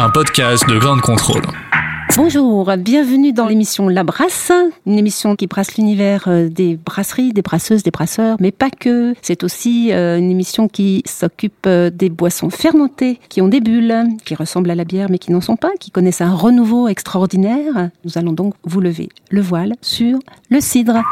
un podcast de grande contrôle. Bonjour, bienvenue dans l'émission La Brasse, une émission qui brasse l'univers euh, des brasseries, des brasseuses, des brasseurs, mais pas que. C'est aussi euh, une émission qui s'occupe euh, des boissons fermentées, qui ont des bulles, qui ressemblent à la bière mais qui n'en sont pas, qui connaissent un renouveau extraordinaire. Nous allons donc vous lever le voile sur le cidre.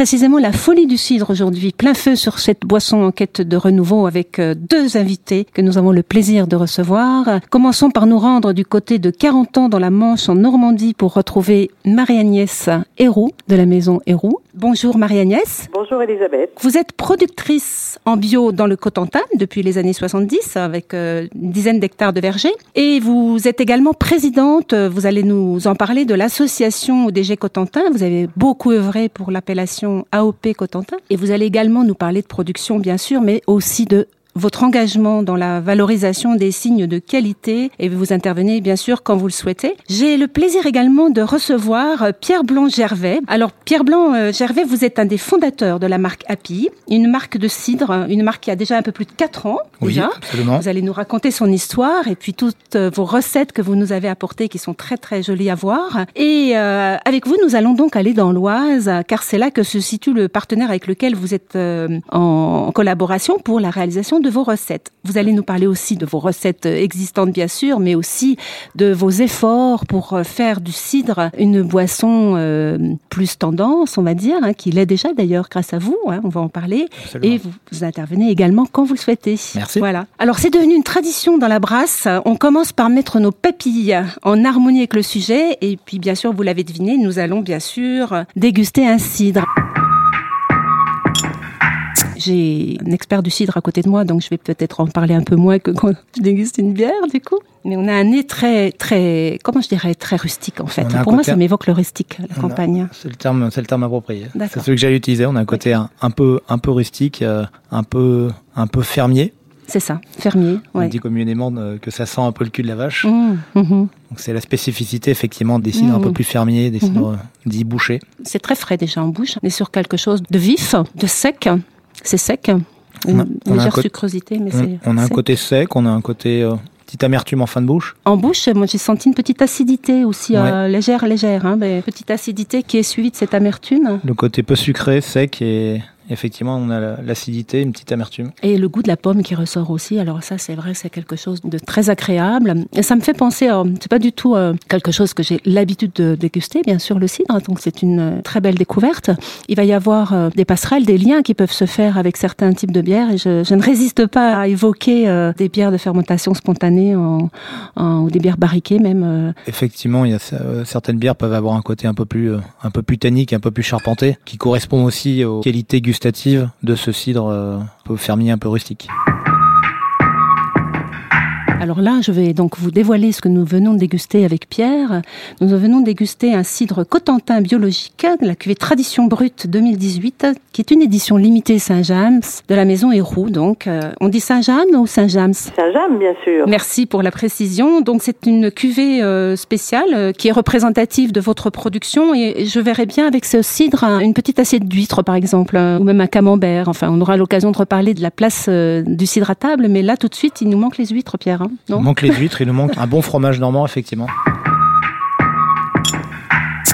Précisément, la folie du cidre aujourd'hui. Plein feu sur cette boisson en quête de renouveau avec euh, deux invités que nous avons le plaisir de recevoir. Commençons par nous rendre du côté de 40 ans dans la Manche en Normandie pour retrouver Marie-Agnès Héroux de la maison Héroux. Bonjour Marie-Agnès. Bonjour Elisabeth. Vous êtes productrice en bio dans le Cotentin depuis les années 70 avec euh, une dizaine d'hectares de vergers et vous êtes également présidente, euh, vous allez nous en parler de l'association ODG Cotentin, vous avez beaucoup œuvré pour l'appellation AOP Cotentin et vous allez également nous parler de production bien sûr mais aussi de votre engagement dans la valorisation des signes de qualité et vous intervenez bien sûr quand vous le souhaitez. J'ai le plaisir également de recevoir euh, Pierre Blanc Gervais. Alors Pierre Blanc euh, Gervais, vous êtes un des fondateurs de la marque Happy, une marque de cidre, une marque qui a déjà un peu plus de 4 ans Oui, déjà. absolument. Vous allez nous raconter son histoire et puis toutes euh, vos recettes que vous nous avez apportées qui sont très très jolies à voir. Et euh, avec vous, nous allons donc aller dans l'Oise car c'est là que se situe le partenaire avec lequel vous êtes euh, en collaboration pour la réalisation de vos recettes. Vous allez nous parler aussi de vos recettes euh, existantes bien sûr, mais aussi de vos efforts pour euh, faire du cidre une boisson euh, plus tendance, on va dire, hein, qui l'est déjà d'ailleurs grâce à vous. hein, on va en parler. Absolument. Et vous, vous intervenez également quand vous le souhaitez. Merci. Voilà. Alors c'est devenu une tradition dans la brasse. On commence par mettre nos papilles en harmonie avec le sujet. Et puis bien sûr, vous l'avez deviné, nous allons bien sûr déguster un cidre. J'ai un expert du cidre à côté de moi, donc je vais peut-être en parler un peu moins que quand je déguste une bière, du coup. Mais on a un nez très, très, comment je dirais, très rustique en fait. Pour moi, ça m'évoque le rustique, la On a- campagne. C'est le terme, c'est le terme approprié. C'est celui que j'allais utiliser. On a un côté un, un peu, un peu rustique, euh, un peu, un peu fermier. C'est ça, fermier. On dit communément euh, que ça sent un peu le cul de la vache. Mmh, mhm. Donc c'est la spécificité effectivement des cidres un peu plus fermiers, des cidres dits bouchés. C'est très frais déjà en bouche. On est sur quelque chose de vif, de sec. C'est sec. Une On a- on légère côté- sucrosité, mais On, c'est. on a un côté sec, on a un côté euh, petite amertume en fin de bouche. En bouche, moi j'ai senti une petite acidité aussi, euh, légère, légère. Hein, mais petite acidité qui est suivie de cette amertume. Le côté peu sucré, sec et effectivement on a la- l'acidité, une petite amertume. Et le goût de la pomme qui ressort aussi. Alors ça, c'est vrai, c'est quelque chose de très agréable. Et ça me fait penser, à- c'est pas du tout euh, quelque chose que j'ai l'habitude de déguster, bien sûr, le cidre. Donc c'est une euh, très belle découverte. Il va y avoir euh, des passerelles, des liens qui peuvent se faire avec certains types de bières. Et je, je ne résiste pas à évoquer euh, des bières de fermentation spontanée en, en- ou des bières barriquées même. Effectivement, il y a certaines bières peuvent avoir un côté un peu plus, un peu plus tannique, un peu plus charpenté, qui correspond aussi aux qualités de ce cidre euh, fermier, un peu rustique. Alors là, je vais donc vous dévoiler ce que nous venons de déguster avec Pierre. Nous venons de déguster un cidre cotentin biologique, la cuvée Tradition Brute 2018, qui est une édition limitée Saint-James de la maison Héroux. Donc, euh, on dit Saint-James ou Saint-James? Saint-James, bien sûr. Merci pour la précision. Donc c'est une cuvée euh, spéciale euh, qui est représentative de votre production et je verrais bien avec ce cidre un- une petite assiette d'huître par exemple ou même un camembert. Enfin, on aura l'occasion de reparler de la place du cidre à table, mais là tout de suite il nous manque les huîtres, Pierre. hein, non nous manque les huîtres, il nous manque un bon fromage normand, effectivement.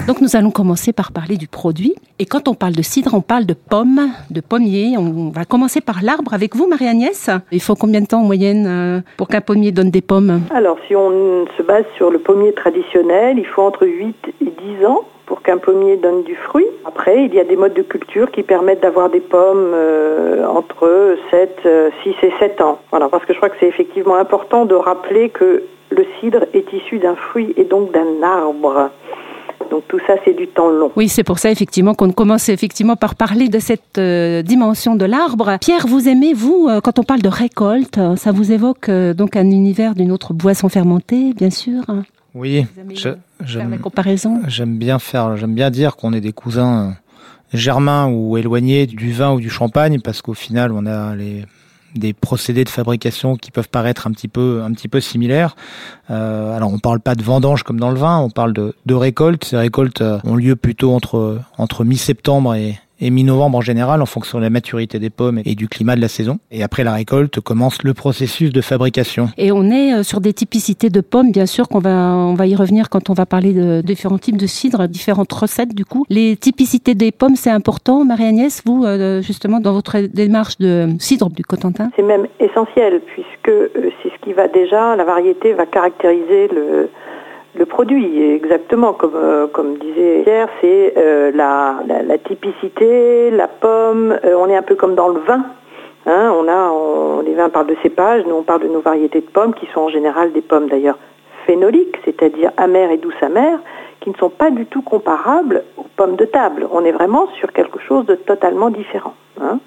Donc nous allons commencer par parler du produit. Et quand on parle de cidre, on parle de pommes, de pommiers. On va commencer par l'arbre avec vous, Marie-Agnès. Il faut combien de temps en moyenne euh, pour qu'un pommier donne des pommes Alors, si on se base sur le pommier traditionnel, il faut entre 8 et 10 ans pour qu'un pommier donne du fruit. Après, il y a des modes de culture qui permettent d'avoir des pommes euh, entre 7, 6 et 7 ans. Voilà, parce que je crois que c'est effectivement important de rappeler que le cidre est issu d'un fruit et donc d'un arbre. Donc tout ça, c'est du temps long. Oui, c'est pour ça effectivement qu'on commence effectivement par parler de cette euh, dimension de l'arbre. Pierre, vous aimez vous euh, quand on parle de récolte, ça vous évoque euh, donc un univers d'une autre boisson fermentée, bien sûr. Oui, faire la j'aime comparaison? j'aime bien faire, j'aime bien dire qu'on est des cousins germains ou éloignés du vin ou du champagne parce qu'au final, on a les des procédés de fabrication qui peuvent paraître un petit peu un petit peu similaires. Euh, alors on parle pas de vendange comme dans le vin, on parle de, de récolte. Ces récoltes euh, ont lieu plutôt entre entre mi-septembre et, et mi-novembre en général, en fonction de la maturité des pommes et du climat de la saison. Et après la récolte commence le processus de fabrication. Et on est euh, sur des typicités de pommes, bien sûr qu'on va on va y revenir quand on va parler de différents types de cidre, différentes recettes du coup. Les typicités des pommes, c'est important. Marie-Agnès, vous euh, justement dans votre démarche de cidre du Cotentin. C'est même essentiel puisque euh, c'est ce qui va déjà, la variété va caractériser le, le produit. Et exactement comme, euh, disait Pierre, c'est euh, la, typicité, la pomme, euh, on est un peu comme dans le vin. Hein, on a, les vins parlent de cépages, nous on parle de nos variétés de pommes qui sont en général des pommes d'ailleurs phénoliques, c'est-à-dire amères et douces amères, qui ne sont pas du tout comparables aux pommes de table. On est vraiment sur quelque chose de totalement différent. hein.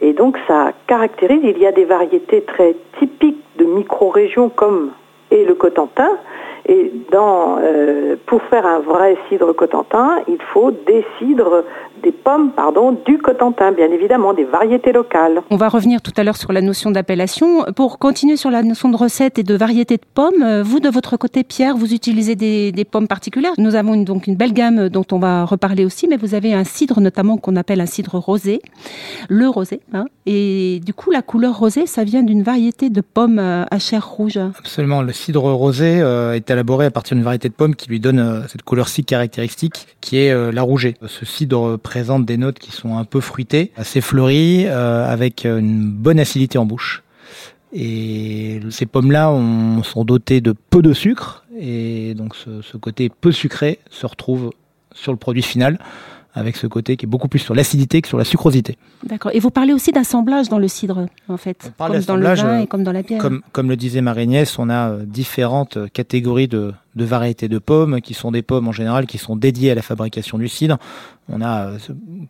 Et donc ça caractérise, il y a des variétés très typiques de micro-régions comme est le Cotentin. Et dans, euh, pour faire un vrai cidre Cotentin, il faut des cidres, des pommes, pardon, du Cotentin, bien évidemment, des variétés locales. On va revenir tout à l'heure sur la notion d'appellation. Pour continuer sur la notion de recette et de variété de pommes, euh, vous de votre côté, Pierre, vous utilisez des, des pommes particulières. Nous avons une- donc une belle gamme dont on va reparler aussi, mais vous avez un cidre notamment qu'on appelle un cidre rosé, le rosé. hein. et du coup, la couleur rosée, ça vient d'une variété de pommes euh, à chair rouge. Absolument. Le cidre rosé euh, est élaboré à partir d'une variété de pommes qui lui donne euh, cette couleur si caractéristique qui est euh, la rouget. Ce cidre présente des notes qui sont un peu fruitées, assez fleuries, euh, avec une bonne acidité en bouche. Et ces pommes-là ont- sont dotées de peu de sucre et donc ce côté peu sucré se retrouve sur le produit final avec ce côté qui est beaucoup plus sur l'acidité que sur la sucrosité. D'accord. Et vous parlez aussi d'assemblage dans le cidre, en fait, On comme dans le vin euh, et comme dans la bière. Comme, comme le disait Marie-Agnès, on a euh, différentes euh, catégories de, de variétés de pommes, qui sont des pommes en général qui sont dédiées à la fabrication du cidre. On a,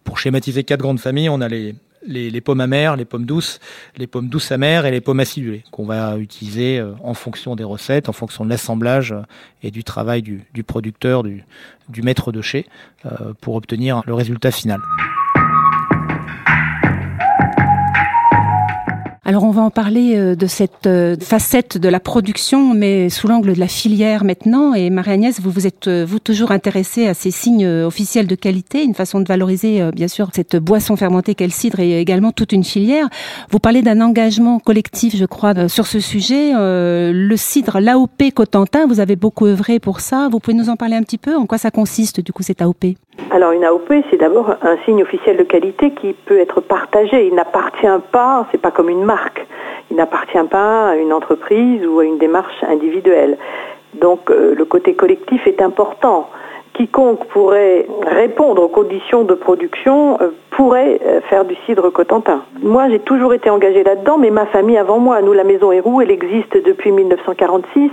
pour schématiser quatre grandes familles, on a les, les, pommes amères, les pommes douces, les pommes douces amères et les pommes acidulées, qu'on va utiliser euh, en fonction des recettes, en fonction de l'assemblage euh, et du travail du, du producteur, du, du maître de chez, euh, pour obtenir le résultat final. Alors on va en parler euh, de cette euh, facette de la production, mais sous l'angle de la filière maintenant. Et Marie-Agnès, vous vous êtes euh, vous toujours intéressée à ces signes officiels de qualité, une façon de valoriser bien sûr cette boisson fermentée qu'est le cidre et également toute une filière. Vous parlez d'un engagement collectif, je crois, sur ce sujet. Le cidre, l'AOP Cotentin, vous avez beaucoup œuvré pour ça. Vous pouvez nous en parler un petit peu? En quoi ça consiste du coup cette AOP Alors une AOP, c'est d'abord un signe officiel de qualité qui peut être partagé. Il n'appartient pas, c'est pas comme une marque, il n'appartient pas à une entreprise ou à une démarche individuelle. Donc euh, le côté collectif est important. Quiconque pourrait répondre aux conditions de production euh, pourrait euh, faire du cidre cotentin. Moi, j'ai toujours été engagée là-dedans, mais ma famille avant moi, nous, la Maison Héroux, elle existe depuis 1946.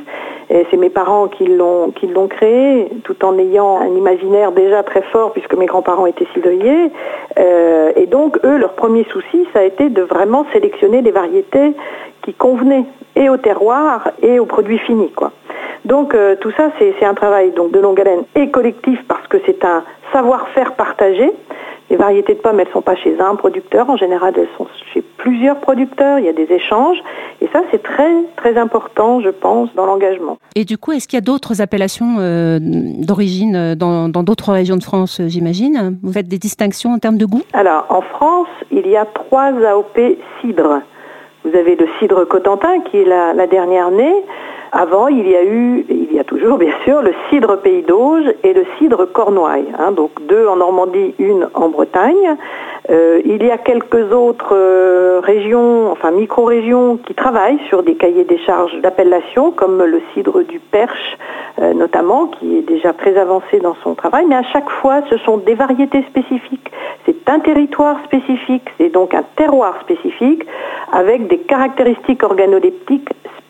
Et c'est mes parents qui l'ont créée, tout en ayant un imaginaire déjà très fort, puisque mes grands-parents étaient cidriers. Euh, et donc, eux, leur premier souci, ça a été de vraiment sélectionner les variétés qui convenaient et au terroir et aux produits finis. Donc euh, tout ça, c'est un travail donc de longue haleine et collectif parce que c'est un savoir-faire partagé. Les variétés de pommes, elles sont pas chez un producteur. En général, elles sont chez plusieurs producteurs. Il y a des échanges. Et ça, c'est très, très important, je pense, dans l'engagement. Et du coup, est-ce qu'il y a d'autres appellations euh, d'origine euh, dans d'autres régions de France, j'imagine? Vous faites des distinctions en termes de goût? Alors, en France, il y a trois AOP cidre. Vous avez le cidre Cotentin, qui est la, la dernière née. Avant, il y a eu, il y a toujours bien sûr, le cidre Pays d'Auge et le cidre Cornouailles. Hein, donc deux en Normandie, une en Bretagne. Euh, il y a quelques autres euh, régions, enfin micro-régions, qui travaillent sur des cahiers des charges d'appellation, comme le cidre du Perche euh, notamment, qui est déjà très avancé dans son travail. Mais à chaque fois, ce sont des variétés spécifiques. C'est un territoire spécifique, c'est donc un terroir spécifique, avec des caractéristiques organoleptiques spécifiques.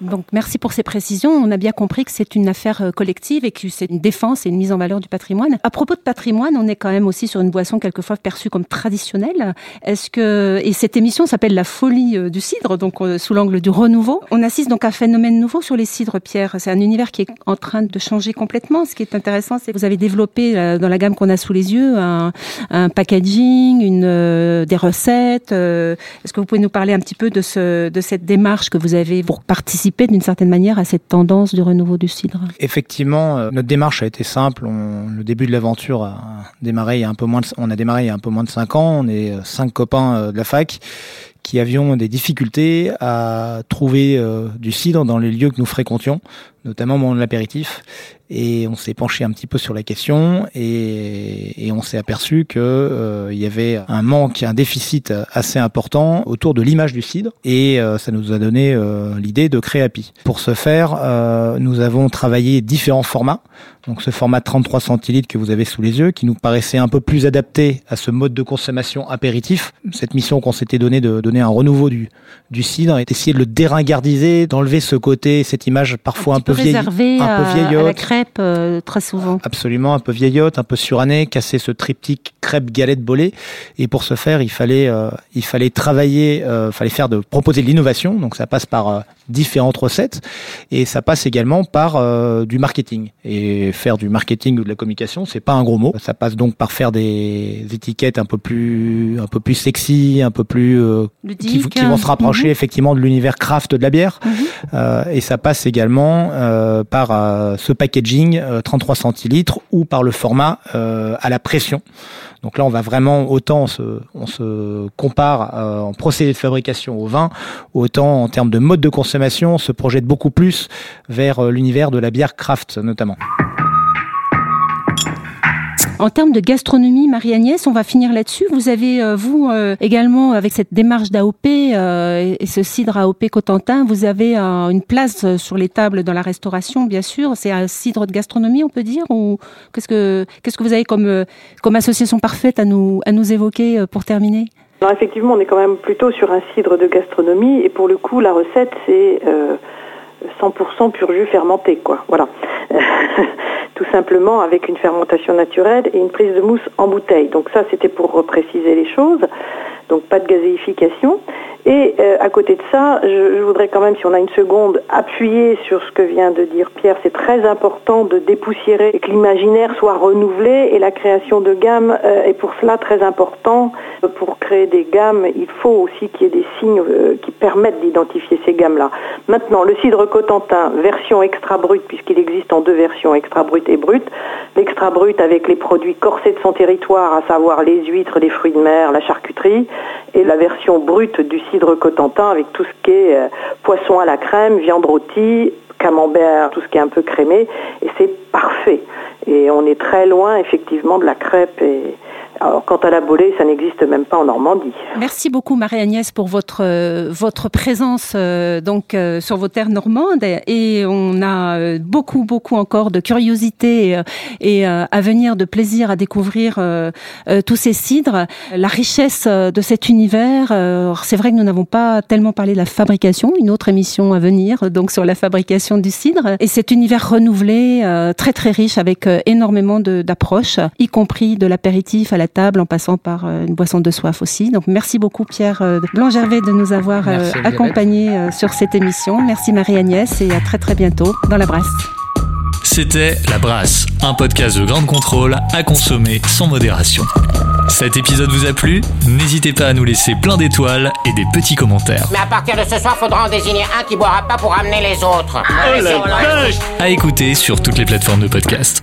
Donc merci pour ces précisions. On a bien compris que c'est une affaire euh, collective et que c'est une défense et une mise en valeur du patrimoine. À propos de patrimoine, on est quand même aussi sur une boisson quelquefois perçue comme traditionnelle. Est-ce que et cette émission s'appelle la folie euh, du cidre, donc euh, sous l'angle du renouveau. On assiste donc à un phénomène nouveau sur les cidres, Pierre. C'est un univers qui est en train de changer complètement. Ce qui est intéressant, c'est que vous avez développé dans la gamme qu'on a sous les yeux un, packaging, une des recettes. Est-ce que vous pouvez nous parler un petit peu de ce de cette démarche que vous avez pour participer d'une certaine manière à cette tendance du renouveau du cidre Effectivement, euh, notre démarche a été simple. le début de l'aventure a démarré il y a un peu moins de, on a démarré il y a un peu moins de cinq ans. On est euh, cinq copains euh, de la fac qui avions des difficultés à trouver du cidre dans les lieux que nous fréquentions, notamment au moment l'apéritif et on s'est penché un petit peu sur la question et, on s'est aperçu que euh, il y avait un manque, un déficit assez important autour de l'image du cidre et euh, ça nous a donné euh, l'idée de créer API. Pour ce faire, nous avons travaillé différents formats. Donc ce format 33 centilitres que vous avez sous les yeux, qui nous paraissait un peu plus adapté à ce mode de consommation apéritif. Cette mission qu'on s'était donnée de donner un renouveau du, du cidre et d'essayer de le déringardiser, d'enlever ce côté, cette image parfois un, peu vieille, un peu vieillotte. Euh, très souvent. Absolument, un peu vieillotte, un peu surannée, casser ce triptyque crêpe galette bolée. Et pour ce faire, il fallait, euh, il fallait travailler, euh, fallait faire de proposer de l'innovation. Donc ça passe par euh, différentes recettes et ça passe également par du marketing. Et faire du marketing ou de la communication, c'est pas un gros mot. Ça passe donc par faire des étiquettes un peu plus, un peu plus sexy, un peu plus qui, qui, vont se rapprocher mhm. effectivement de l'univers craft de la bière. Mhm. et ça passe également par ce packaging 33 euh, centilitres ou par le format euh, à la pression. Donc là, on va vraiment autant on se, on se compare euh, en procédé de fabrication au vin, autant en termes de mode de consommation, se projette beaucoup plus vers l'univers de la bière craft notamment. En termes de gastronomie, Marie-Agnès, on va finir là-dessus. Vous avez, euh, vous, euh, également, avec cette démarche d'AOP euh, et ce cidre AOP Cotentin, vous avez une place sur les tables dans la restauration, bien sûr. C'est un cidre de gastronomie, on peut dire Ou qu'est-ce que, qu'est-ce que vous avez comme, comme association parfaite à nous, à nous évoquer pour terminer? Effectivement, on est quand même plutôt sur un cidre de gastronomie. Et pour le coup, la recette, c'est 100% pur jus fermenté, quoi. Voilà. tout simplement avec une fermentation naturelle et une prise de mousse en bouteille. Donc ça, c'était pour repréciser les choses. Donc pas de gazéification. Et euh, à côté de ça, je, voudrais quand même, si on a une seconde, appuyer sur ce que vient de dire Pierre. C'est très important de dépoussiérer et que l'imaginaire soit renouvelé et la création de gammes euh, est pour cela très important. Pour créer des gammes, il faut aussi qu'il y ait des signes euh, qui permettent d'identifier ces gammes-là. Maintenant, le cidre Cotentin, version extra brute, puisqu'il existe en deux versions, extra brute et brute. L'extra brute avec les produits corsés de son territoire, à savoir les huîtres, les fruits de mer, la charcuterie, et la version brute du cidre Cotentin avec tout ce qui est euh, poisson à la crème, viande rôtie, camembert, tout ce qui est un peu crémé, et c'est parfait. Et on est très loin effectivement de la crêpe et, alors, quant à la bolée, ça n'existe même pas en Normandie. Merci beaucoup, Marie-Agnès, pour votre, euh, votre présence euh, donc euh, sur vos terres normandes. Et on a beaucoup, beaucoup encore de curiosité et, à venir, de plaisir à découvrir tous ces cidres. La richesse de cet univers. C'est vrai que nous n'avons pas tellement parlé de la fabrication, une autre émission à venir, donc sur la fabrication du cidre. Et cet univers renouvelé, très, très riche, avec énormément d'approches, y compris de l'apéritif à la table en passant par euh, une boisson de soif aussi. Donc merci beaucoup Pierre euh, Blanc-Gervais de nous avoir euh, accompagnés sur cette émission. Merci Marie-Agnès et à très très bientôt dans la brasse. C'était La Brasse, un podcast de grande contrôle à consommer sans modération. Cet épisode vous a plu? N'hésitez pas à nous laisser plein d'étoiles et des petits commentaires. Mais à partir de ce soir, faudra en désigner un qui boira pas pour amener les autres. Oh la À écouter sur toutes les plateformes de podcast.